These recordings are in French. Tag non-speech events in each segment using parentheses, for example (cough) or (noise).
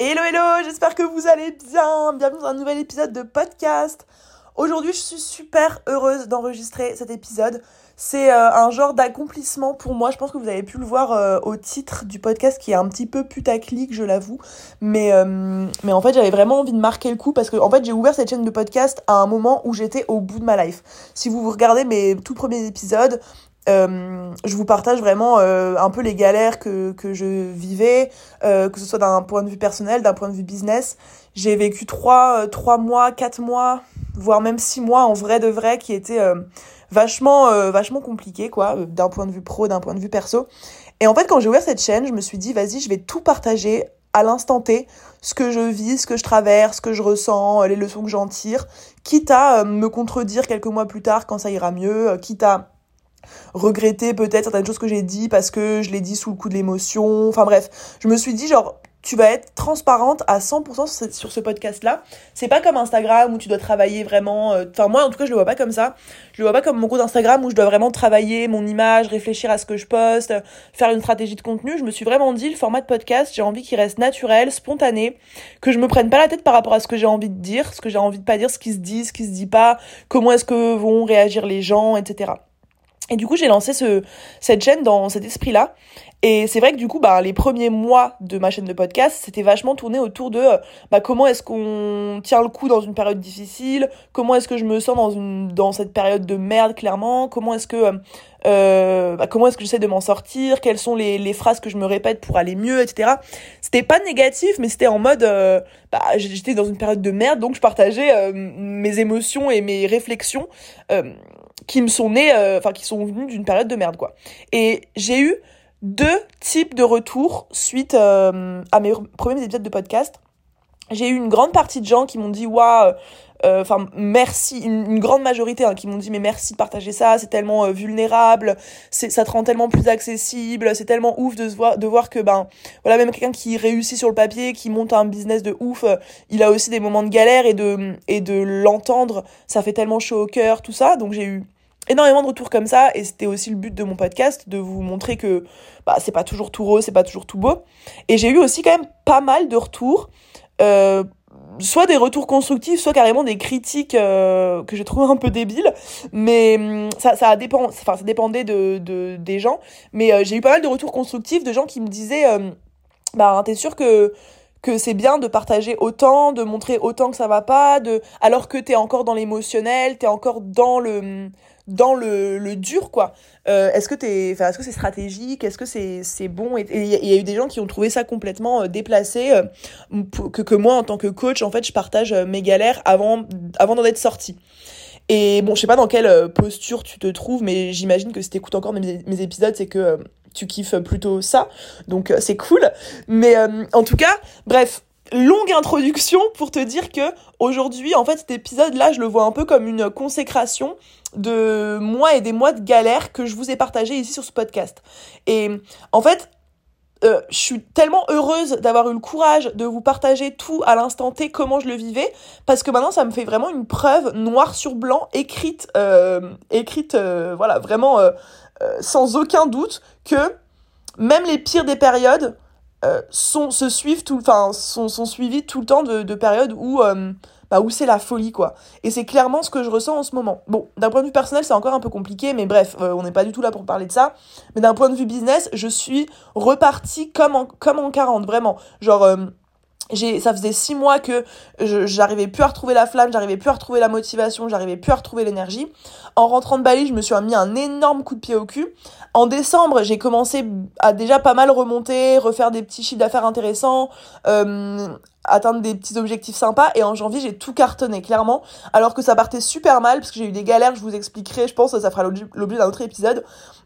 Hello hello, j'espère que vous allez bien. Bienvenue dans un nouvel épisode de podcast. Aujourd'hui, je suis super heureuse d'enregistrer cet épisode. C'est euh, un genre d'accomplissement pour moi. Je pense que vous avez pu le voir euh, au titre du podcast qui est un petit peu putaclic, je l'avoue. Mais, euh, mais en fait, j'avais vraiment envie de marquer le coup parce que en fait, j'ai ouvert cette chaîne de podcast à un moment où j'étais au bout de ma life. Si vous regardez mes tout premiers épisodes, euh, je vous partage vraiment euh, un peu les galères que, que je vivais, euh, que ce soit d'un point de vue personnel, d'un point de vue business. J'ai vécu trois, trois mois, quatre mois, voire même six mois en vrai de vrai qui étaient vachement, vachement compliqués, quoi, d'un point de vue pro, d'un point de vue perso. Et en fait, quand j'ai ouvert cette chaîne, je me suis dit, vas-y, je vais tout partager à l'instant T, ce que je vis, ce que je traverse, ce que je ressens, les leçons que j'en tire, quitte à me contredire quelques mois plus tard quand ça ira mieux, quitte à regretter peut-être certaines choses que j'ai dit parce que je l'ai dit sous le coup de l'émotion. Enfin bref, je me suis dit genre tu vas être transparente à 100% sur ce podcast-là. C'est pas comme Instagram où tu dois travailler vraiment. Euh, enfin, moi, en tout cas, je le vois pas comme ça. Je le vois pas comme mon compte Instagram où je dois vraiment travailler mon image, réfléchir à ce que je poste, faire une stratégie de contenu. Je me suis vraiment dit, le format de podcast, j'ai envie qu'il reste naturel, spontané, que je me prenne pas la tête par rapport à ce que j'ai envie de dire, ce que j'ai envie de pas dire, ce qui se dit, ce qui se dit pas, comment est-ce que vont réagir les gens, etc. Et du coup, j'ai lancé ce, cette chaîne dans cet esprit-là. Et c'est vrai que du coup, bah, les premiers mois de ma chaîne de podcast, c'était vachement tourné autour de euh, bah, comment est-ce qu'on tient le coup dans une période difficile, comment est-ce que je me sens dans, une, dans cette période de merde, clairement, comment est-ce que, euh, euh bah, comment est-ce que j'essaie de m'en sortir, quelles sont les, les phrases que je me répète pour aller mieux, etc. C'était pas négatif, mais c'était en mode, euh, bah, j'étais dans une période de merde, donc je partageais mes émotions et mes réflexions qui me sont nées, euh, enfin qui sont venues d'une période de merde quoi. Et j'ai eu deux types de retours suite euh, à mes premiers épisodes de podcast. J'ai eu une grande partie de gens qui m'ont dit waouh, euh, enfin merci, une, grande majorité hein, qui m'ont dit mais merci de partager ça, c'est tellement vulnérable, ça te rend tellement plus accessible, c'est tellement ouf de se voir de voir que ben voilà même quelqu'un qui réussit sur le papier, qui monte un business de ouf, il a aussi des moments de galère et de et de l'entendre, ça fait tellement chaud au cœur tout ça. Donc j'ai eu énormément de retours comme ça et c'était aussi le but de mon podcast de vous montrer que bah c'est pas toujours tout rose c'est pas toujours tout beau. Et j'ai eu aussi quand même pas mal de retours euh, soit des retours constructifs soit carrément des critiques euh, que j'ai trouvé un peu débiles. Mais hum, ça ça dépend enfin ça dépendait de, de des gens. Mais euh, j'ai eu pas mal de retours constructifs de gens qui me disaient bah t'es sûr que que c'est bien de partager autant, de montrer autant que ça va pas, de alors que t'es encore dans l'émotionnel, t'es encore dans le dans le, le dur quoi. Euh, est-ce que t'es, enfin est-ce que c'est stratégique, est-ce que c'est c'est bon? Et il y, a eu des gens qui ont trouvé ça complètement euh, déplacé, euh, que que moi en tant que coach en fait je partage euh, mes galères avant avant d'en être sorti. Et bon je sais pas dans quelle posture tu te trouves mais j'imagine que si t'écoutes encore mes, mes épisodes c'est que tu kiffes plutôt ça donc c'est cool. Mais en tout cas bref longue introduction pour te dire que aujourd'hui, en fait, cet épisode-là, je le vois un peu comme une consécration de mois et des mois de galère que je vous ai partagé ici sur ce podcast. Et en fait, euh, je suis tellement heureuse d'avoir eu le courage de vous partager tout à l'instant T, comment je le vivais, parce que maintenant ça me fait vraiment une preuve noir sur blanc, écrite, euh, écrite, euh, voilà, vraiment sans aucun doute que même les pires des périodes, euh, sont se suivent tout sont, suivis tout le temps de, de périodes où euh, bah, c'est la folie quoi. Et c'est clairement ce que je ressens en ce moment. Bon d'un point de vue personnel c'est encore un peu compliqué mais bref euh, on n'est pas du tout là pour parler de ça. Mais d'un point de vue business je suis repartie comme en comme en 40 vraiment. Genre ça faisait six mois que j'arrivais plus à retrouver la flamme j'arrivais plus à retrouver la motivation j'arrivais plus à retrouver l'énergie. En rentrant de Bali je me suis mis un énorme coup de pied au cul. En décembre j'ai commencé à déjà pas mal remonter refaire des petits chiffres d'affaires intéressants euh, atteindre des petits objectifs sympas et en janvier j'ai tout cartonné clairement. Alors que ça partait super mal parce que j'ai eu des galères je vous expliquerai je pense ça fera l'objet d'un autre épisode.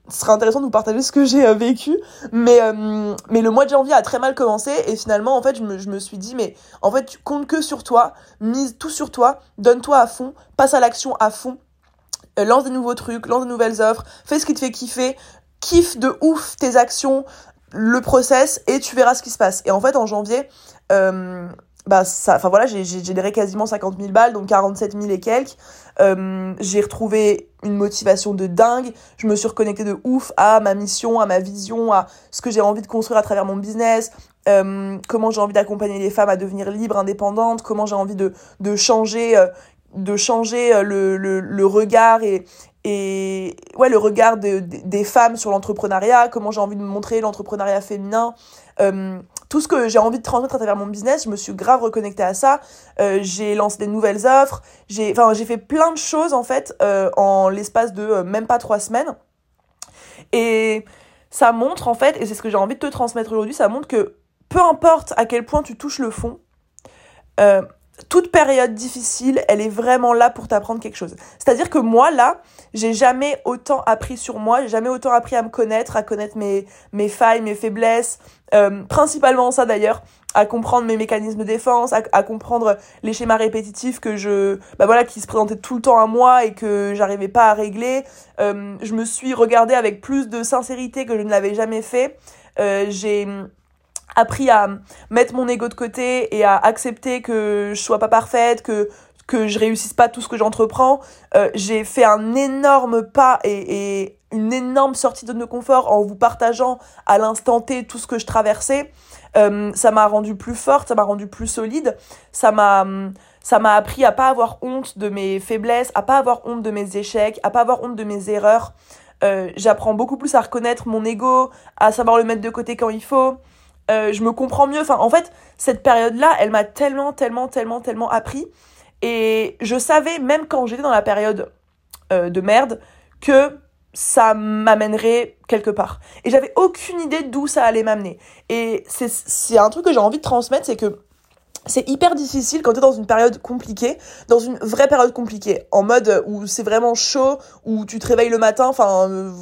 Ce sera intéressant de vous partager ce que j'ai euh, vécu. Mais euh, mais le mois de janvier a très mal commencé et finalement en fait je me, je me suis dit mais en fait tu comptes que sur toi mise tout sur toi donne-toi à fond passe à l'action à fond euh, lance des nouveaux trucs lance des nouvelles offres fais ce qui te fait kiffer kiffe de ouf tes actions le process et tu verras ce qui se passe. Et en fait en janvier euh, bah ça enfin voilà j'ai généré quasiment 50 000 balles donc 47 000 et quelques. Euh, j'ai retrouvé une motivation de dingue. Je me suis reconnectée de ouf à ma mission à ma vision à ce que j'ai envie de construire à travers mon business. Euh, comment j'ai envie d'accompagner les femmes à devenir libres, indépendantes, comment j'ai envie de, de changer, de changer le, le, le, regard et, et ouais, le regard de, des femmes sur l'entrepreneuriat, comment j'ai envie de montrer l'entrepreneuriat féminin. Euh, tout ce que j'ai envie de transmettre à travers mon business, je me suis grave reconnectée à ça. Euh, j'ai lancé des nouvelles offres. J'ai, fait plein de choses en fait euh, en l'espace de même pas trois semaines. Et ça montre en fait, et c'est ce que j'ai envie de te transmettre aujourd'hui, ça montre que peu importe à quel point tu touches le fond, toute période difficile, elle est vraiment là pour t'apprendre quelque chose. C'est-à-dire que moi, là, j'ai jamais autant appris sur moi, j'ai jamais autant appris à me connaître, à connaître mes, mes failles, mes faiblesses, euh, principalement ça d'ailleurs, à comprendre mes mécanismes de défense, à, comprendre les schémas répétitifs que je, bah voilà, qui se présentaient tout le temps à moi et que j'arrivais pas à régler. Euh, je me suis regardée avec plus de sincérité que je ne l'avais jamais fait. Euh, j'ai appris à mettre mon ego de côté et à accepter que je sois pas parfaite, que que je réussisse pas tout ce que j'entreprends. Euh, j'ai fait un énorme pas et, une énorme sortie de nos confort en vous partageant à l'instant T tout ce que je traversais. Euh, ça m'a rendu plus forte, ça m'a rendu plus solide, ça m'a ça m'a appris à pas avoir honte de mes faiblesses, à pas avoir honte de mes échecs, à pas avoir honte de mes erreurs. Euh, J'apprends beaucoup plus à reconnaître mon ego, à savoir le mettre de côté quand il faut. Euh, je me comprends mieux. Enfin, en fait, cette période-là, elle m'a tellement, tellement, tellement, tellement appris. Et je savais, même quand j'étais dans la période euh, de merde, que ça m'amènerait quelque part. Et j'avais aucune idée d'où ça allait m'amener. Et c'est un truc que j'ai envie de transmettre, c'est que c'est hyper difficile quand tu es dans une période compliquée, dans une vraie période compliquée, en mode où c'est vraiment chaud, où tu te réveilles le matin, enfin, euh,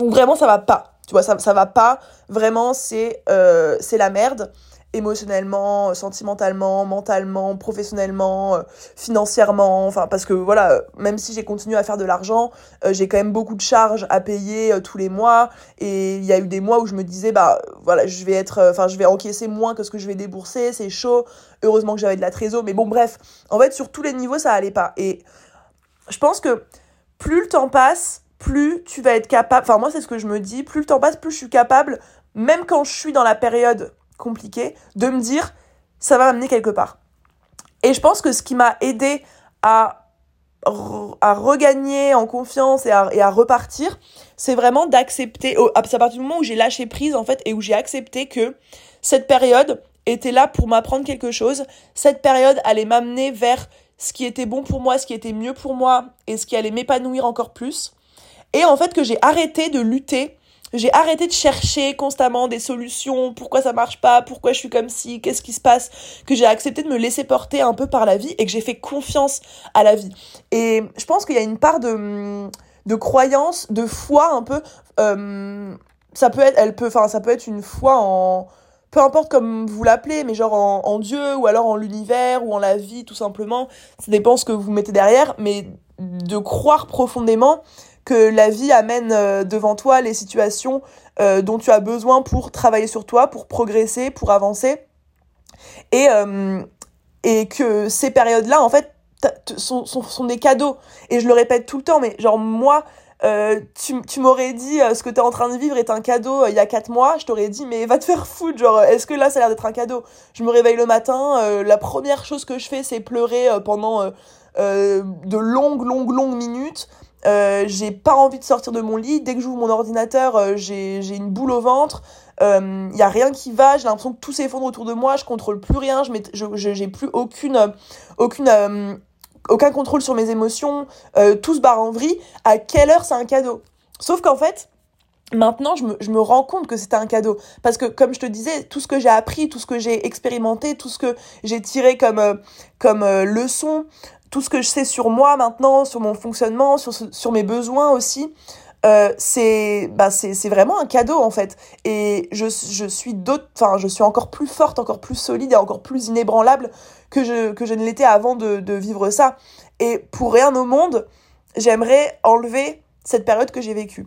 où vraiment ça va pas. Tu vois, ça, ça va pas. Vraiment, c'est euh, la merde. Émotionnellement, sentimentalement, mentalement, professionnellement, euh, financièrement. Enfin, parce que voilà, même si j'ai continué à faire de l'argent, euh, j'ai quand même beaucoup de charges à payer euh, tous les mois. Et il y a eu des mois où je me disais, bah voilà, je vais être. Enfin, je vais encaisser moins que ce que je vais débourser. C'est chaud. Heureusement que j'avais de la trésor. Mais bon, bref. En fait, sur tous les niveaux, ça allait pas. Et je pense que plus le temps passe, plus tu vas être capable, enfin moi c'est ce que je me dis, plus le temps passe, plus je suis capable, même quand je suis dans la période compliquée, de me dire ça va m'amener quelque part. Et je pense que ce qui m'a aidé à, à regagner en confiance et à, et à repartir, c'est vraiment d'accepter, à partir du moment où j'ai lâché prise en fait et où j'ai accepté que cette période était là pour m'apprendre quelque chose, cette période allait m'amener vers ce qui était bon pour moi, ce qui était mieux pour moi et ce qui allait m'épanouir encore plus. Et en fait que j'ai arrêté de lutter, j'ai arrêté de chercher constamment des solutions, pourquoi ça marche pas, pourquoi je suis comme ci, qu'est-ce qui se passe, que j'ai accepté de me laisser porter un peu par la vie et que j'ai fait confiance à la vie. Et je pense qu'il y a une part de, de croyance, de foi un peu, euh, ça peut être, elle peut, enfin ça peut être une foi en peu importe comme vous l'appelez, mais genre en, en, Dieu ou alors en l'univers ou en la vie tout simplement. Ça dépend ce que vous mettez derrière, mais de croire profondément que la vie amène euh, devant toi les situations euh, dont tu as besoin pour travailler sur toi, pour progresser, pour avancer. Et, euh, et que ces périodes-là, en fait, sont, sont, sont, des cadeaux. Et je le répète tout le temps, mais genre moi, tu, tu m'aurais dit ce que tu es en train de vivre est un cadeau il y a 4 mois, je t'aurais dit mais va te faire foutre, genre est-ce que là ça a l'air d'être un cadeau? Je me réveille le matin, la première chose que je fais c'est pleurer pendant de longues, longues, longues minutes. Euh, j'ai pas envie de sortir de mon lit. Dès que j'ouvre mon ordinateur, euh, j'ai une boule au ventre. Il euh, y a rien qui va. J'ai l'impression que tout s'effondre autour de moi. Je contrôle plus rien. Je j'ai plus aucune aucune euh, aucun contrôle sur mes émotions. tout se barre en vrille. À quelle heure c'est un cadeau? Sauf qu'en fait. Maintenant, je me, je me rends compte que c'était un cadeau. Parce que, comme je te disais, tout ce que j'ai appris, tout ce que j'ai expérimenté, tout ce que j'ai tiré comme, comme leçon, tout ce que je sais sur moi maintenant, sur mon fonctionnement, sur, sur mes besoins aussi, euh, c'est bah c'est vraiment un cadeau en fait. Et je, je suis enfin je suis encore plus forte encore plus solide et encore plus inébranlable que je que je ne l'étais avant de, de vivre ça. Et pour rien au monde j'aimerais enlever cette période que j'ai vécue.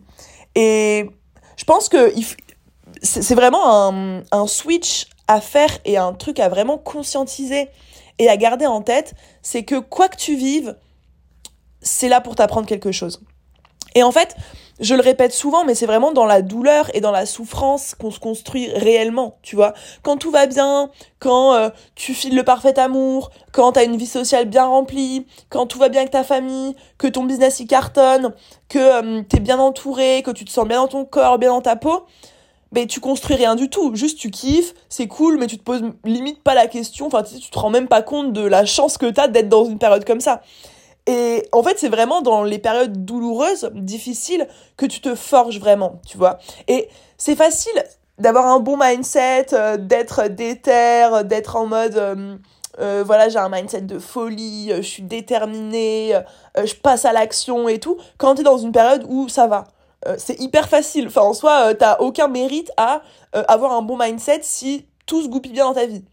Et je pense que c'est vraiment un, un switch à faire et un truc à vraiment conscientiser et à garder en tête, c'est que quoi que tu vives, c'est là pour t'apprendre quelque chose. Et en fait, je le répète souvent, mais c'est vraiment dans la douleur et dans la souffrance qu'on se construit réellement, tu vois. Quand tout va bien, quand euh, tu files le parfait amour, quand t'as une vie sociale bien remplie, quand tout va bien avec ta famille, que ton business y cartonne, que euh, t'es bien entouré, que tu te sens bien dans ton corps, bien dans ta peau, ben tu construis rien du tout. Juste tu kiffes, c'est cool, mais tu te poses limite pas la question, enfin tu, tu te rends même pas compte de la chance que t'as d'être dans une période comme ça. Et en fait, c'est vraiment dans les périodes douloureuses, difficiles, que tu te forges vraiment, tu vois. Et c'est facile d'avoir un bon mindset, euh, d'être déter, d'être en mode... Euh, euh, voilà, j'ai un mindset de folie, je suis déterminée, je passe à l'action et tout, quand tu es dans une période où ça va. C'est hyper facile. Enfin, en soi, t'as aucun mérite à avoir un bon mindset si tout se goupille bien dans ta vie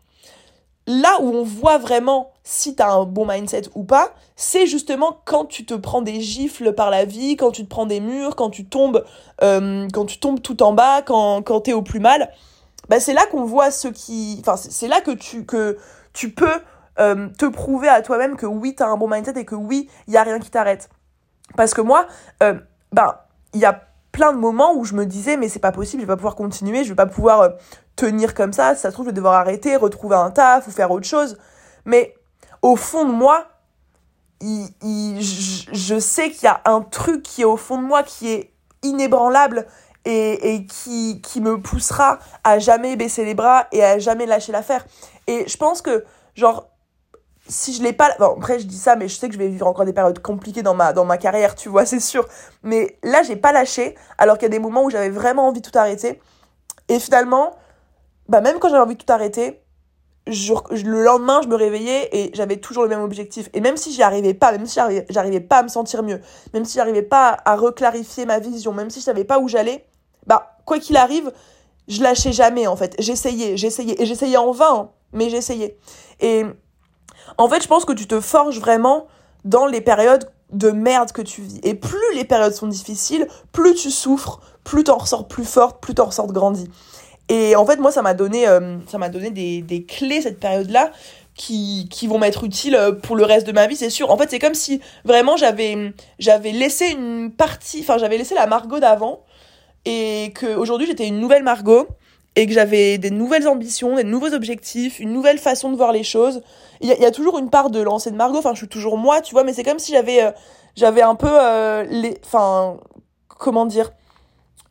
là où on voit vraiment si t'as un bon mindset ou pas, c'est justement quand tu te prends des gifles par la vie, quand tu te prends des murs, quand tu tombes, euh, quand tu tombes tout en bas, quand, quand t'es au plus mal. Bah c'est là qu'on voit ce qui, enfin c'est là que tu que tu peux euh, te prouver à toi-même que oui t'as un bon mindset et que oui il y a rien qui t'arrête. Parce que moi, euh, bah il y a plein de moments où je me disais mais c'est pas possible, je vais pas pouvoir continuer, je vais pas pouvoir euh, tenir comme ça, ça se trouve je vais devoir arrêter, retrouver un taf ou faire autre chose. Mais au fond de moi, il, je, sais qu'il y a un truc qui est au fond de moi qui est inébranlable et, et qui, qui me poussera à jamais baisser les bras et à jamais lâcher l'affaire. Et je pense que, genre, si je l'ai pas bon, après je dis ça mais je sais que je vais vivre encore des périodes compliquées dans ma dans ma carrière tu vois (laughs) c'est sûr. Mais là j'ai pas lâché alors qu'il y a des moments où j'avais vraiment envie de tout arrêter. Et finalement bah même quand j'avais envie de tout arrêter je, le lendemain je me réveillais et j'avais toujours le même objectif. Et même si j'y arrivais pas même si j'arrivais pas à me sentir mieux même si j'arrivais pas à reclarifier ma vision même si je savais pas où j'allais bah quoi qu'il arrive je lâchais jamais en fait. J'essayais j'essayais et j'essayais en vain hein, mais j'essayais. Et en fait, je pense que tu te forges vraiment dans les périodes de merde que tu vis. Et plus les périodes sont difficiles, plus tu souffres, plus t'en ressors plus forte, plus t'en ressors grandi. Et en fait, moi, ça m'a donné, euh, ça m'a donné des, des clés, cette période-là, qui, qui vont m'être utiles euh, pour le reste de ma vie, c'est sûr. En fait, c'est comme si vraiment j'avais, j'avais laissé une partie, enfin, j'avais laissé la Margot d'avant, et qu'aujourd'hui, j'étais une nouvelle Margot, et que j'avais des nouvelles ambitions, des nouveaux objectifs, une nouvelle façon de voir les choses. Il y, a toujours une part de l'ancienne Margot, enfin je suis toujours moi, tu vois, mais c'est comme si j'avais euh, un peu euh, les enfin comment dire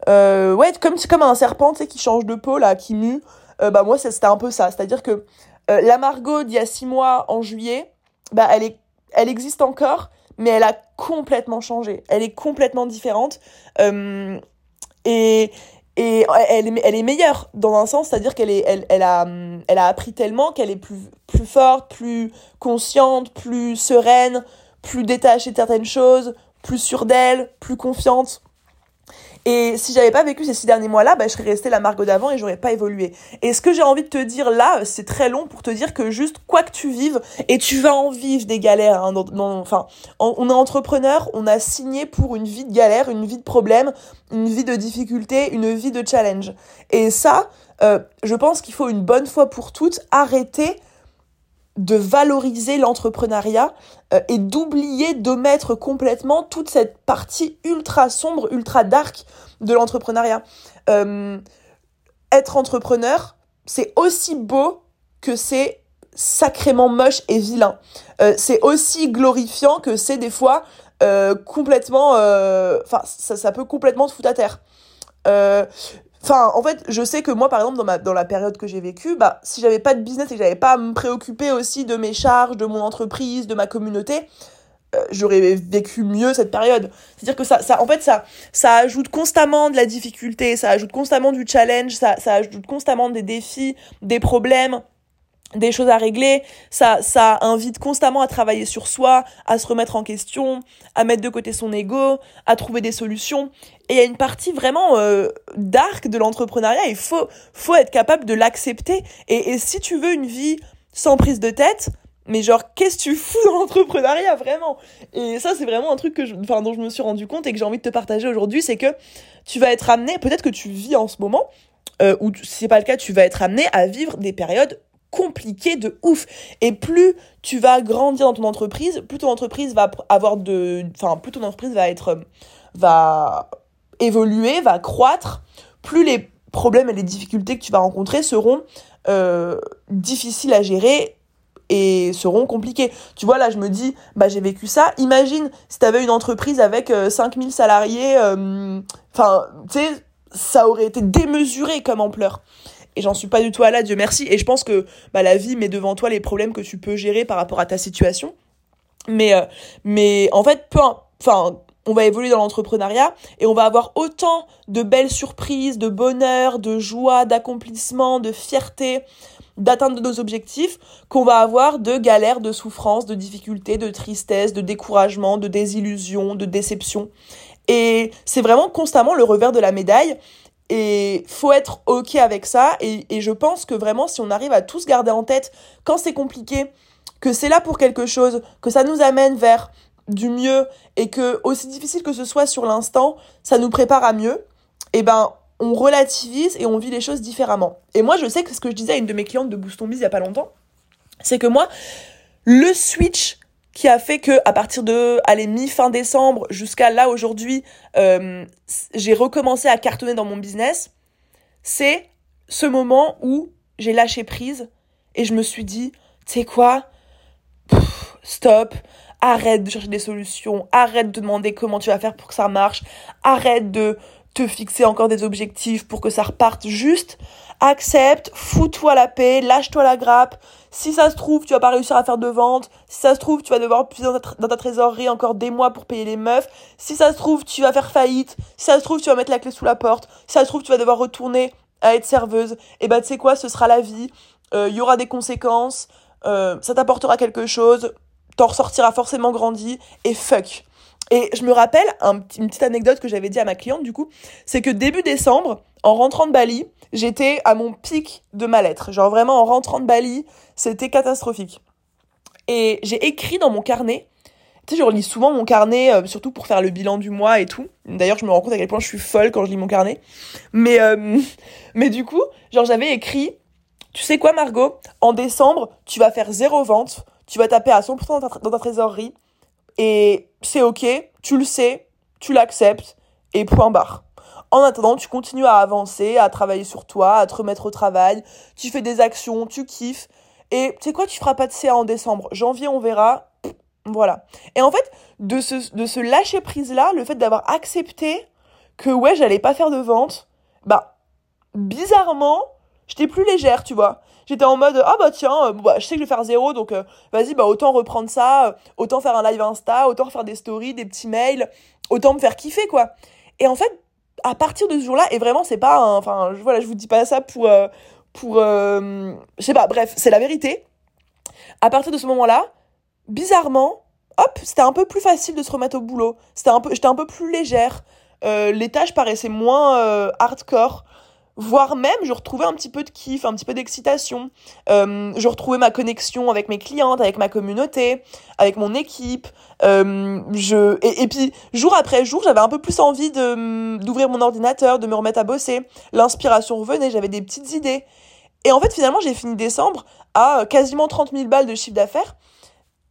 euh, ouais, comme comme un serpent, tu sais qui change de peau là, qui mue. bah moi c'était un peu ça, c'est-à-dire que la Margot d'il y a six mois en juillet, bah elle est elle existe encore, mais elle a complètement changé. Elle est complètement différente. et et elle est, elle est meilleure dans un sens, c'est-à-dire qu'elle elle, elle a, elle a appris tellement qu'elle est plus, plus forte, plus consciente, plus sereine, plus détachée de certaines choses, plus sûre d'elle, plus confiante. Et si j'avais pas vécu ces six derniers mois-là, bah, je serais restée la Margot d'avant et j'aurais pas évolué. Et ce que j'ai envie de te dire là, c'est très long pour te dire que juste quoi que tu vives, et tu vas en vivre des galères. Hein, enfin, on est entrepreneur, on a signé pour une vie de galère, une vie de problème, une vie de difficulté, une vie de challenge. Et ça, euh, je pense qu'il faut une bonne fois pour toutes arrêter de valoriser l'entrepreneuriat euh, et d'oublier d'omettre complètement toute cette partie ultra sombre, ultra dark de l'entrepreneuriat. Euh, être entrepreneur, c'est aussi beau que c'est sacrément moche et vilain. Euh, c'est aussi glorifiant que c'est des fois complètement... Enfin, ça, ça, peut complètement te foutre à terre. Enfin, en fait, je sais que moi, par exemple, dans, ma, dans la période que j'ai vécue, bah, si j'avais pas de business et que j'avais pas à me préoccuper aussi de mes charges, de mon entreprise, de ma communauté, euh, j'aurais vécu mieux cette période. C'est-à-dire que ça, ça, en fait, ça, ça ajoute constamment de la difficulté, ça ajoute constamment du challenge, ça, ça ajoute constamment des défis, des problèmes des choses à régler, ça, ça invite constamment à travailler sur soi, à se remettre en question, à mettre de côté son ego, à trouver des solutions. Et il y a une partie vraiment euh, dark de l'entrepreneuriat, il faut, faut être capable de l'accepter. Et, et si tu veux une vie sans prise de tête, mais genre, qu'est-ce que tu fous dans l'entrepreneuriat, vraiment? Et ça, c'est vraiment un truc que je, enfin, dont je me suis rendu compte et que j'ai envie de te partager aujourd'hui, c'est que tu vas être amené, peut-être que tu vis en ce moment, euh, ou si c'est pas le cas, tu vas être amené à vivre des périodes compliqué de ouf. Et plus tu vas grandir dans ton entreprise, plus ton entreprise va avoir de, enfin, plus ton entreprise va être, va évoluer, va croître, plus les problèmes et les difficultés que tu vas rencontrer seront euh, difficiles à gérer et seront compliqués. Tu vois, là, je me dis, bah, j'ai vécu ça. Imagine si tu avais une entreprise avec 5000 salariés, enfin, tu sais, ça aurait été démesuré comme ampleur et j'en suis pas du tout à là, Dieu merci. Et je pense que bah, la vie met devant toi les problèmes que tu peux gérer par rapport à ta situation. Mais, euh, mais en fait, enfin, on va évoluer dans l'entrepreneuriat et on va avoir autant de belles surprises, de bonheur, de joie, d'accomplissement, de fierté, d'atteinte de nos objectifs qu'on va avoir de galères, de souffrances, de difficultés, de tristesse, de découragement, de désillusion, de déception. Et c'est vraiment constamment le revers de la médaille. Et faut être ok avec ça. Et, et, je pense que vraiment, si on arrive à tous garder en tête quand c'est compliqué, que c'est là pour quelque chose, que ça nous amène vers du mieux et que aussi difficile que ce soit sur l'instant, ça nous prépare à mieux, et eh ben on relativise et on vit les choses différemment. Et moi, je sais que ce que je disais à une de mes clientes de Boost Biz il y a pas longtemps, c'est que moi, le switch qui a fait que à partir de allez mi fin décembre jusqu'à là aujourd'hui euh, j'ai recommencé à cartonner dans mon business c'est ce moment où j'ai lâché prise et je me suis dit tu sais quoi stop arrête de chercher des solutions arrête de demander comment tu vas faire pour que ça marche arrête de te fixer encore des objectifs pour que ça reparte juste accepte fous-toi la paix lâche-toi la grappe si ça se trouve, tu vas pas réussir à faire de vente. Si ça se trouve, tu vas devoir puiser dans ta, trésorerie encore des mois pour payer les meufs. Si ça se trouve, tu vas faire faillite. Si ça se trouve, tu vas mettre la clé sous la porte. Si ça se trouve, tu vas devoir retourner à être serveuse. Et bah, tu sais quoi, ce sera la vie. Il euh, y aura des conséquences. Euh, ça t'apportera quelque chose. T'en ressortiras forcément grandi. Et fuck. Et je me rappelle une petite anecdote que j'avais dit à ma cliente du coup, c'est que début décembre, en rentrant de Bali, j'étais à mon pic de mal-être. Genre vraiment en rentrant de Bali, c'était catastrophique. Et j'ai écrit dans mon carnet, tu sais, je relis souvent mon carnet, euh, surtout pour faire le bilan du mois et tout. D'ailleurs, je me rends compte à quel point je suis folle quand je lis mon carnet. Mais, euh, (laughs) mais du coup, genre j'avais écrit, tu sais quoi Margot, en décembre, tu vas faire zéro vente, tu vas taper à 100% dans ta, dans ta trésorerie, et c'est ok, tu le sais, tu l'acceptes, et point barre. En attendant, tu continues à avancer, à travailler sur toi, à te remettre au travail, tu fais des actions, tu kiffes. Et tu sais quoi, tu feras pas de CA en décembre. Janvier, on verra. Voilà. Et en fait, de ce, de ce lâcher prise-là, le fait d'avoir accepté que ouais, j'allais pas faire de vente, bah, bizarrement, j'étais plus légère, tu vois. J'étais en mode, ah bah tiens, euh, bah, je sais que je vais faire zéro, donc euh, vas-y, bah autant reprendre ça, euh, autant faire un live Insta, autant faire des stories, des petits mails, autant me faire kiffer, quoi. Et en fait, à partir de ce jour-là, et vraiment, c'est pas, enfin, voilà, je vous dis pas ça pour, pour, je sais pas, bref, c'est la vérité. À partir de ce moment-là, bizarrement, hop, c'était un peu plus facile de se remettre au boulot. C'était un peu, j'étais un peu plus légère. Les tâches paraissaient moins hardcore voire même je retrouvais un petit peu de kiff, un petit peu d'excitation. Euh, je retrouvais ma connexion avec mes clientes, avec ma communauté, avec mon équipe. Euh, je et, et, puis jour après jour, j'avais un peu plus envie de d'ouvrir mon ordinateur, de me remettre à bosser. L'inspiration revenait, j'avais des petites idées. Et en fait, finalement, j'ai fini décembre à quasiment 30 000 balles de chiffre d'affaires.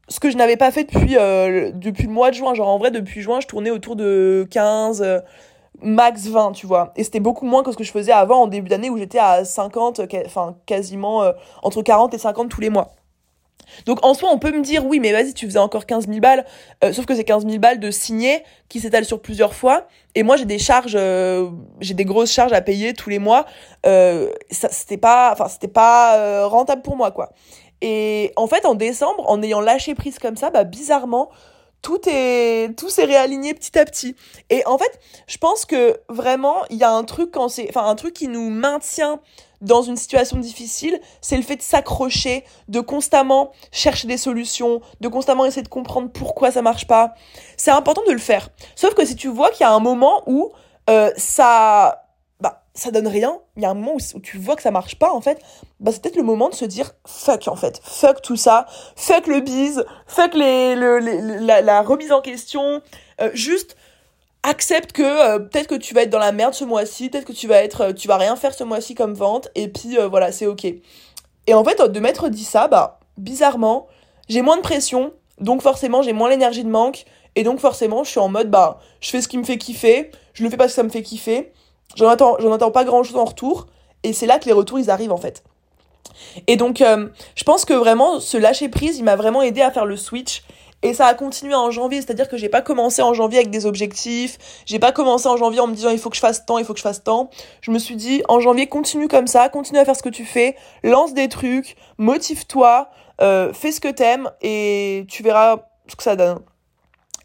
Ce que je n'avais pas fait depuis, euh, depuis le mois de juin. Genre, en vrai, depuis juin, je tournais autour de 15, max 20, tu vois. Et c'était beaucoup moins que ce que je faisais avant en début d'année où j'étais à 50, enfin quasiment euh, entre 40 et 50 tous les mois. Donc en soi, on peut me dire oui, mais vas-y, tu faisais encore 15 000 balles, euh, sauf que c'est 15 000 balles de signer qui s'étalent sur plusieurs fois. Et moi, j'ai des charges, euh, j'ai des grosses charges à payer tous les mois. ça, c'était pas, enfin, c'était pas rentable pour moi, quoi. Et en fait, en décembre, en ayant lâché prise comme ça, bah bizarrement, tout est tout s'est réaligné petit à petit et en fait je pense que vraiment il y a un truc quand c'est enfin un truc qui nous maintient dans une situation difficile, c'est le fait de s'accrocher, de constamment chercher des solutions, de constamment essayer de comprendre pourquoi ça marche pas. C'est important de le faire. Sauf que si tu vois qu'il y a un moment où euh, ça ça donne rien, il y a un moment où, tu vois que ça marche pas en fait, bah c'est peut-être le moment de se dire fuck en fait, fuck tout ça, fuck le bise, fuck les, le, la, remise en question, euh, juste accepte que euh, peut-être que tu vas être dans la merde ce mois-ci, peut-être que tu vas être, euh, tu vas rien faire ce mois-ci comme vente, et puis voilà, c'est ok. Et en fait, de m'être dit ça, bah bizarrement, j'ai moins de pression, donc forcément j'ai moins l'énergie de manque, et donc forcément je suis en mode bah je fais ce qui me fait kiffer, je le fais parce que ça me fait kiffer. J'en attends, j'en attends pas grand chose en retour. Et c'est là que les retours, ils arrivent en fait. Et donc, euh, je pense que vraiment, ce lâcher prise, il m'a vraiment aidé à faire le switch. Et ça a continué en janvier, c'est-à-dire que j'ai pas commencé en janvier avec des objectifs, j'ai pas commencé en janvier en me disant il faut que je fasse tant, il faut que je fasse tant. Je me suis dit en janvier continue comme ça, continue à faire ce que tu fais, lance des trucs, motive-toi, euh, fais ce que t'aimes et tu verras ce que ça donne.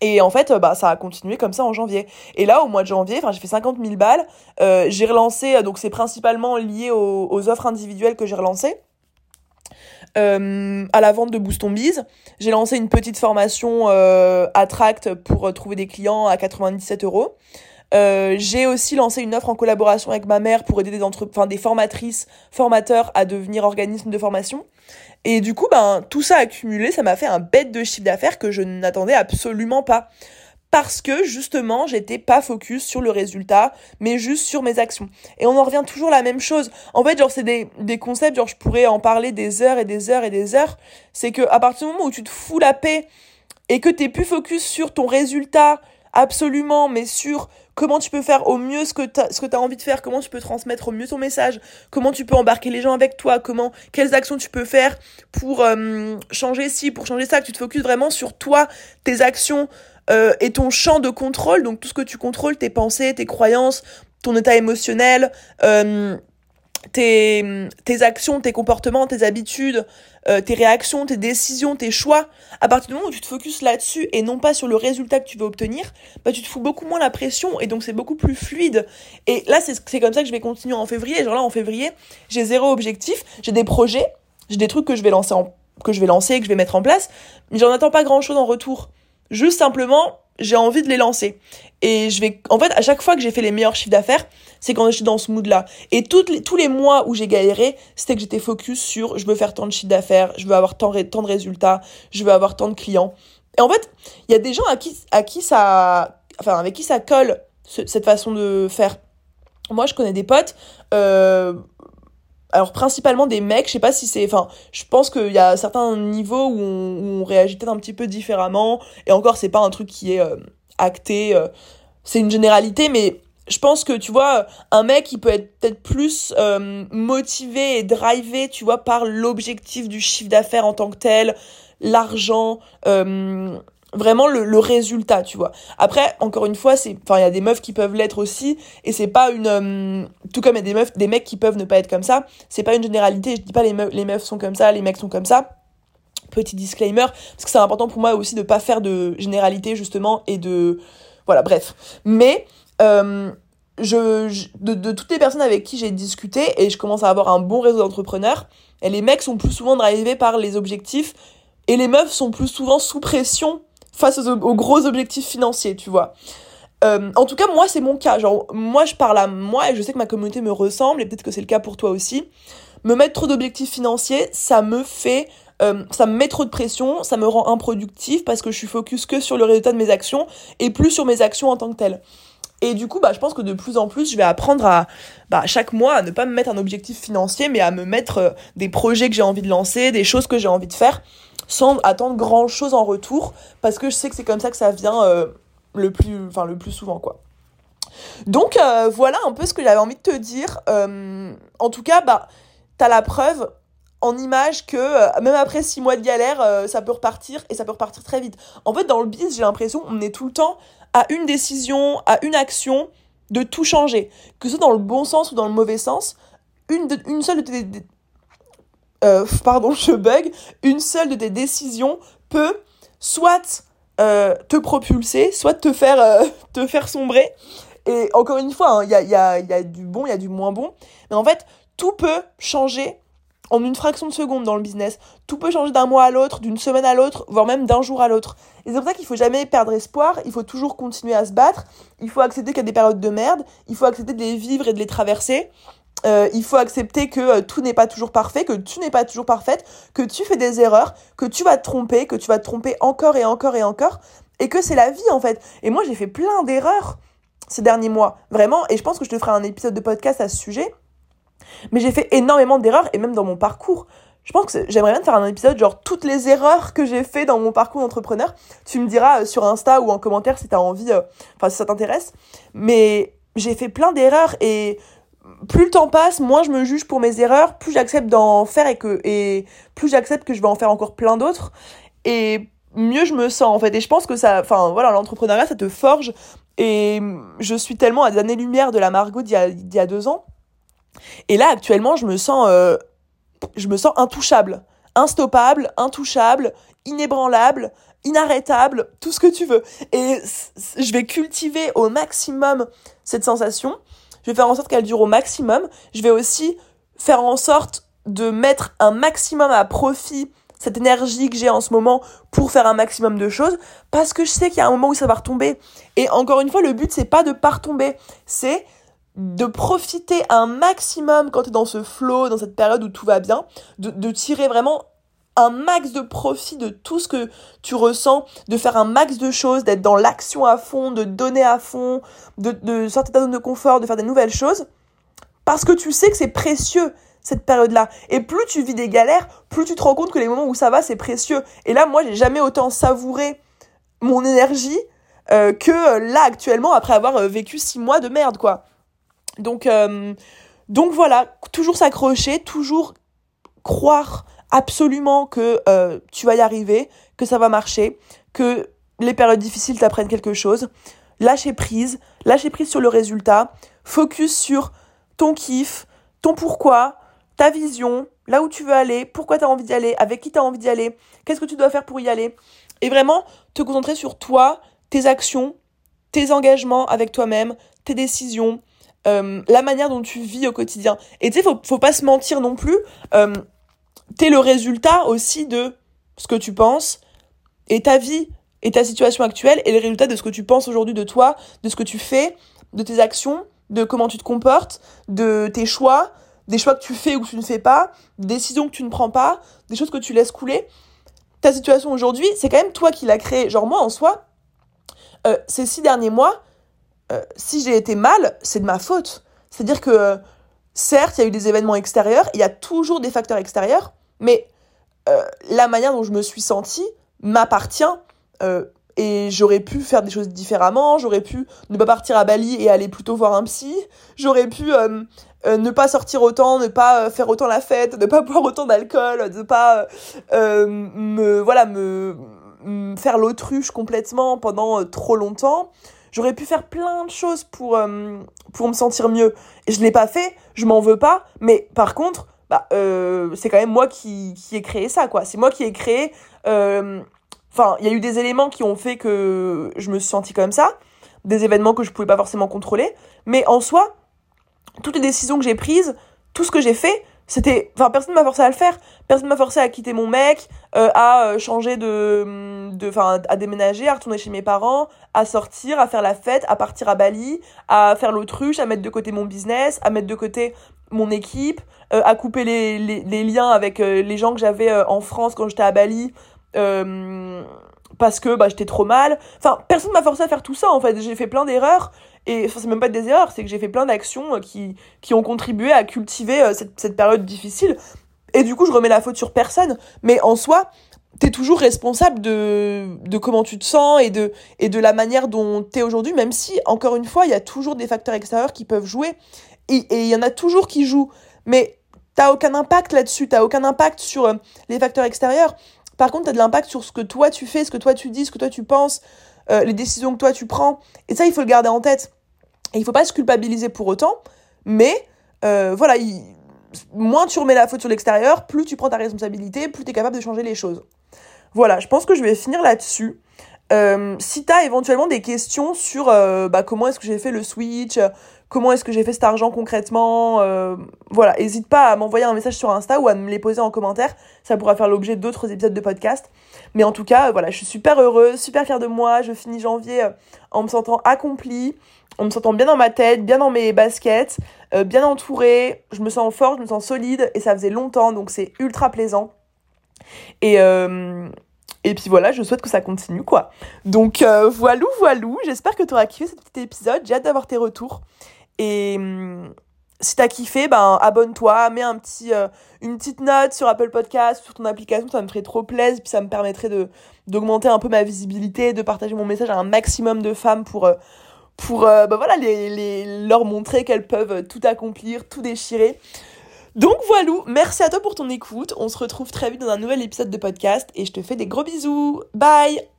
Et en fait, bah, ça a continué comme ça en janvier. Et là, au mois de janvier, enfin, j'ai fait 50 000 balles. Euh, j'ai relancé, donc c'est principalement lié aux, offres individuelles que j'ai relancées. Euh, à la vente de Boost Bise. J'ai lancé une petite formation euh, à Tract pour trouver des clients à 97 euros. Euh, j'ai aussi lancé une offre en collaboration avec ma mère pour aider des, enfin, des formatrices, formateurs à devenir organisme de formation. Et du coup, ben, tout ça accumulé, ça m'a fait un bête de chiffre d'affaires que je n'attendais absolument pas. Parce que justement j'étais pas focus sur le résultat mais juste sur mes actions. Et on en revient toujours la même chose. En fait genre c'est des, des concepts genre je pourrais en parler des heures et des heures et des heures. C'est que à partir du moment où tu te fous la paix et que t'es plus focus sur ton résultat absolument mais sur comment tu peux faire au mieux ce que tu as envie de faire comment tu peux transmettre au mieux ton message comment tu peux embarquer les gens avec toi comment quelles actions tu peux faire pour euh, changer ci pour changer ça tu te focuses vraiment sur toi tes actions euh, et ton champ de contrôle, donc tout ce que tu contrôles, tes pensées, tes croyances, ton état émotionnel, euh, tes, tes actions, tes comportements, tes habitudes, euh, tes réactions, tes décisions, tes choix, à partir du moment où tu te focuses là-dessus et non pas sur le résultat que tu veux obtenir, bah tu te fous beaucoup moins la pression et donc c'est beaucoup plus fluide. Et là, c'est comme ça que je vais continuer en février. Genre là, en février, j'ai zéro objectif, j'ai des projets, j'ai des trucs que je vais lancer en, que je vais lancer, que je vais mettre en place, mais j'en attends pas grand chose en retour. Juste simplement, j'ai envie de les lancer. Et je vais, en fait, à chaque fois que j'ai fait les meilleurs chiffres d'affaires, c'est quand je suis dans ce mood-là. Et toutes les, tous les mois où j'ai galéré, c'était que j'étais focus sur je veux faire tant de chiffres d'affaires, je veux avoir tant, tant de résultats, je veux avoir tant de clients. Et en fait, il y a des gens à qui, à qui ça, enfin, avec qui ça colle, cette façon de faire. Moi, je connais des potes, euh, alors principalement des mecs, je sais pas si c'est, enfin, je pense qu'il y a certains niveaux où on, réagit peut-être un petit peu différemment, et encore c'est pas un truc qui est euh, acté, euh, c'est une généralité, mais je pense que tu vois, un mec il peut être peut-être plus euh, motivé et drivé, tu vois, par l'objectif du chiffre d'affaires en tant que tel, l'argent, vraiment le, le, résultat, tu vois. Après, encore une fois, c'est, enfin, il y a des meufs qui peuvent l'être aussi, et c'est pas une, euh, tout comme il y a des meufs, des mecs qui peuvent ne pas être comme ça, c'est pas une généralité, je dis pas les meufs, les meufs sont comme ça, les mecs sont comme ça. Petit disclaimer, parce que c'est important pour moi aussi de pas faire de généralité, justement, et de, voilà, bref. Mais, euh, de, toutes les personnes avec qui j'ai discuté, et je commence à avoir un bon réseau d'entrepreneurs, et les mecs sont plus souvent drivés par les objectifs, et les meufs sont plus souvent sous pression face aux, gros objectifs financiers, tu vois. Euh, en tout cas, moi, c'est mon cas. Genre, moi, je parle à moi et je sais que ma communauté me ressemble et peut-être que c'est le cas pour toi aussi. Me mettre trop d'objectifs financiers, ça me fait, euh, ça me met trop de pression, ça me rend improductif parce que je suis focus que sur le résultat de mes actions et plus sur mes actions en tant que telles. Et du coup, bah, je pense que de plus en plus, je vais apprendre à, bah, chaque mois, à ne pas me mettre un objectif financier, mais à me mettre euh, des projets que j'ai envie de lancer, des choses que j'ai envie de faire sans attendre grand chose en retour parce que je sais que c'est comme ça que ça vient euh, le plus le plus souvent quoi. Donc euh, voilà un peu ce que j'avais envie de te dire. En tout cas bah t'as la preuve en image que même après six mois de galère ça peut repartir et ça peut repartir très vite en fait dans le biz j'ai l'impression on est tout le temps à une décision à une action de tout changer que ce soit dans le bon sens ou dans le mauvais sens une, une seule de tes, euh, (laughs) pardon, je bug, une seule de tes décisions peut soit euh, te propulser, soit te faire, euh, (laughs) te faire sombrer. Et encore une fois, hein, il y, a, y, a, y a du bon, il y a du moins bon. Mais en fait, tout peut changer en une fraction de seconde dans le business. Tout peut changer d'un mois à l'autre, d'une semaine à l'autre, voire même d'un jour à l'autre. Et c'est pour ça qu'il faut jamais perdre espoir, il faut toujours continuer à se battre, il faut accepter qu'il y a des périodes de merde, il faut accepter de les vivre et de les traverser. Euh, il faut accepter que euh, tout n'est pas toujours parfait, que tu n'es pas toujours parfaite, que tu fais des erreurs, que tu vas te tromper, que tu vas te tromper encore et encore et encore, et que c'est la vie en fait. Et moi j'ai fait plein d'erreurs ces derniers mois, vraiment, et je pense que je te ferai un épisode de podcast à ce sujet. Mais j'ai fait énormément d'erreurs, et même dans mon parcours, je pense que j'aimerais bien faire un épisode genre toutes les erreurs que j'ai fait dans mon parcours d'entrepreneur. Tu me diras euh, sur Insta ou en commentaire si tu as envie, euh, enfin si ça t'intéresse. Mais j'ai fait plein d'erreurs et plus le temps passe, moins je me juge pour mes erreurs, plus j'accepte d'en faire et que et plus j'accepte que je vais en faire encore plein d'autres et mieux je me sens en fait et je pense que ça enfin voilà l'entrepreneuriat ça te forge et je suis tellement à des années lumière de la Margot d'il y y a deux ans et là actuellement je me sens euh, je me sens intouchable instoppable intouchable inébranlable inarrêtable tout ce que tu veux et je vais cultiver au maximum cette sensation je vais faire en sorte qu'elle dure au maximum. Je vais aussi faire en sorte de mettre un maximum à profit cette énergie que j'ai en ce moment pour faire un maximum de choses parce que je sais qu'il y a un moment où ça va retomber. Et encore une fois, le but c'est pas de pas retomber, c'est de profiter un maximum quand tu es dans ce flow, dans cette période où tout va bien, de, de tirer vraiment un max de profit de tout ce que tu ressens, de faire un max de choses, d'être dans l'action à fond, de donner à fond, de, de sortir ta zone de confort, de faire des nouvelles choses, parce que tu sais que c'est précieux cette période-là. Et plus tu vis des galères, plus tu te rends compte que les moments où ça va, c'est précieux. Et là, moi, j'ai jamais autant savouré mon énergie euh, que euh, là actuellement, après avoir euh, vécu six mois de merde, quoi. Donc, donc voilà, toujours s'accrocher, toujours croire absolument que euh, tu vas y arriver, que ça va marcher, que les périodes difficiles t'apprennent quelque chose. Lâcher prise, lâcher prise sur le résultat, focus sur ton kiff, ton pourquoi, ta vision, là où tu veux aller, pourquoi tu as envie d'y aller, avec qui tu as envie d'y aller, qu'est-ce que tu dois faire pour y aller. Et vraiment te concentrer sur toi, tes actions, tes engagements avec toi-même, tes décisions, euh, la manière dont tu vis au quotidien. Et tu sais, faut, faut pas se mentir non plus. Euh, t'es le résultat aussi de ce que tu penses et ta vie et ta situation actuelle est le résultat de ce que tu penses aujourd'hui de toi, de ce que tu fais, de tes actions, de comment tu te comportes, de tes choix, des choix que tu fais ou que tu ne fais pas, des décisions que tu ne prends pas, des choses que tu laisses couler. Ta situation aujourd'hui, c'est quand même toi qui l'as créée. Genre moi en soi, euh, ces six derniers mois, euh, si j'ai été mal, c'est de ma faute. C'est-à-dire que, euh, certes, il y a eu des événements extérieurs, il y a toujours des facteurs extérieurs, mais euh, la manière dont je me suis sentie m'appartient. Et j'aurais pu faire des choses différemment, j'aurais pu ne pas partir à Bali et aller plutôt voir un psy, j'aurais pu ne pas sortir autant, ne pas faire autant la fête, ne pas (laughs) boire autant d'alcool, ne pas me voilà me faire l'autruche complètement pendant trop longtemps. J'aurais pu faire plein de choses pour, pour me sentir mieux. Je l'ai pas fait, je m'en veux pas, mais par contre, bah, euh, c'est quand même moi qui, qui ai créé ça, quoi. C'est moi qui ai créé. Euh, enfin, il y a eu des éléments qui ont fait que je me suis sentie comme ça, des événements que je pouvais pas forcément contrôler, mais en soi, toutes les décisions que j'ai prises, tout ce que j'ai fait, c'était enfin personne m'a forcé à le faire personne m'a forcé à quitter mon mec euh, à changer de de enfin à déménager à retourner chez mes parents à sortir à faire la fête à partir à Bali à faire l'autruche à mettre de côté mon business à mettre de côté mon équipe, euh, à couper les, les, liens avec euh, les gens que j'avais euh, en France quand j'étais à Bali, parce que bah, j'étais trop mal. Enfin, personne m'a forcé à faire tout ça, en fait. J'ai fait plein d'erreurs, et enfin, c'est même pas des erreurs, c'est que j'ai fait plein d'actions qui, qui ont contribué à cultiver cette, cette période difficile. Et du coup, je remets la faute sur personne. Mais en soi, t'es toujours responsable de, de comment tu te sens et de, et de la manière dont t'es aujourd'hui, même si, encore une fois, il y a toujours des facteurs extérieurs qui peuvent jouer et il y en a toujours qui jouent, mais t'as aucun impact là-dessus, t'as aucun impact sur euh, les facteurs extérieurs. Par contre, t'as de l'impact sur ce que toi tu fais, ce que toi tu dis, ce que toi tu penses, euh, les décisions que toi tu prends. Et ça, il faut le garder en tête. Et il faut pas se culpabiliser pour autant, mais euh, voilà, moins tu remets la faute sur l'extérieur, plus tu prends ta responsabilité, plus tu es capable de changer les choses. Voilà, je pense que je vais finir là-dessus. Euh, si tu éventuellement des questions sur bah, comment est-ce que j'ai fait le switch, comment est-ce que j'ai fait cet argent concrètement. Euh, voilà, n'hésite pas à m'envoyer un message sur Insta ou à me les poser en commentaire. Ça pourra faire l'objet d'autres épisodes de podcast. Mais en tout cas, voilà, je suis super heureuse, super fière de moi. Je finis janvier euh, en me sentant accomplie, en me sentant bien dans ma tête, bien dans mes baskets, euh, bien entourée. Je me sens forte, je me sens solide et ça faisait longtemps, donc c'est ultra plaisant. Et, et puis voilà, je souhaite que ça continue, quoi. Donc voilou, voilou, j'espère que tu auras kiffé ce petit épisode. J'ai hâte d'avoir tes retours. Et, si t'as kiffé, ben abonne-toi, mets un petit, euh, une petite note sur Apple Podcast, sur ton application, ça me ferait trop plaisir, puis ça me permettrait d'augmenter un peu ma visibilité, de partager mon message à un maximum de femmes pour euh, pour ben voilà les, les, leur montrer qu'elles peuvent tout accomplir, tout déchirer. Donc voilà, merci à toi pour ton écoute. On se retrouve très vite dans un nouvel épisode de podcast et je te fais des gros bisous. Bye